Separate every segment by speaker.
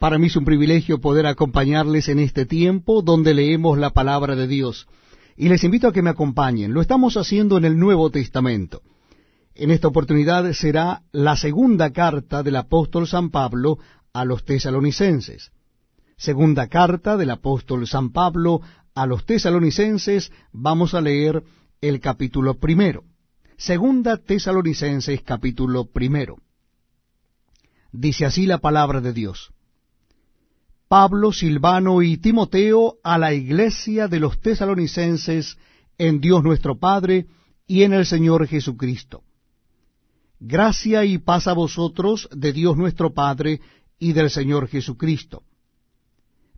Speaker 1: Para mí es un privilegio poder acompañarles en este tiempo donde leemos la palabra de Dios. Y les invito a que me acompañen. Lo estamos haciendo en el Nuevo Testamento. En esta oportunidad será la segunda carta del apóstol San Pablo a los tesalonicenses. Segunda carta del apóstol San Pablo a los tesalonicenses, vamos a leer el capítulo primero. Segunda tesalonicenses capítulo primero. Dice así la palabra de Dios. Pablo, Silvano y Timoteo a la iglesia de los tesalonicenses en Dios nuestro Padre y en el Señor Jesucristo. Gracia y paz a vosotros de Dios nuestro Padre y del Señor Jesucristo.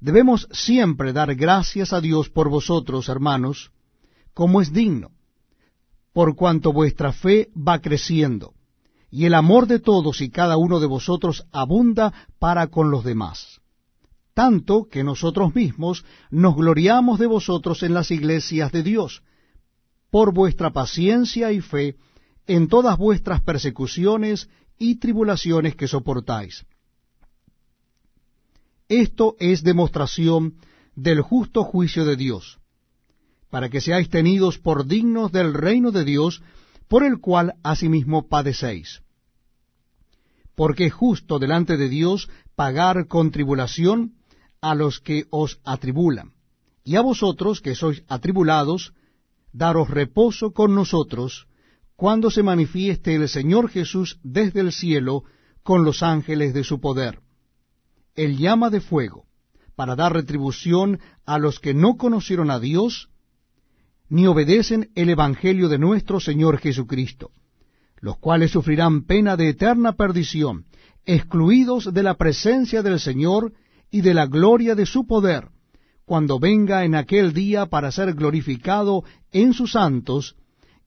Speaker 1: Debemos siempre dar gracias a Dios por vosotros, hermanos, como es digno, por cuanto vuestra fe va creciendo, y el amor de todos y cada uno de vosotros abunda para con los demás. Tanto que nosotros mismos nos gloriamos de vosotros en las iglesias de Dios, por vuestra paciencia y fe en todas vuestras persecuciones y tribulaciones que soportáis. Esto es demostración del justo juicio de Dios, para que seáis tenidos por dignos del reino de Dios, por el cual asimismo padecéis. Porque es justo delante de Dios pagar con tribulación a los que os atribulan, y a vosotros que sois atribulados, daros reposo con nosotros, cuando se manifieste el Señor Jesús desde el cielo con los ángeles de su poder. El llama de fuego, para dar retribución a los que no conocieron a Dios, ni obedecen el Evangelio de nuestro Señor Jesucristo, los cuales sufrirán pena de eterna perdición, excluidos de la presencia del Señor y de la gloria de su poder, cuando venga en aquel día para ser glorificado en sus santos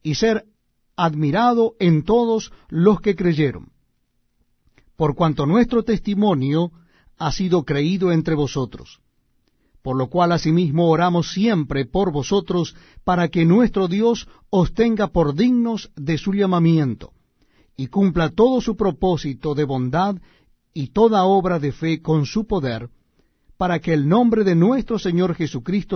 Speaker 1: y ser admirado en todos los que creyeron. Por cuanto nuestro testimonio ha sido creído entre vosotros por lo cual asimismo oramos siempre por vosotros, para que nuestro Dios os tenga por dignos de su llamamiento, y cumpla todo su propósito de bondad y toda obra de fe con su poder, para que el nombre de nuestro Señor Jesucristo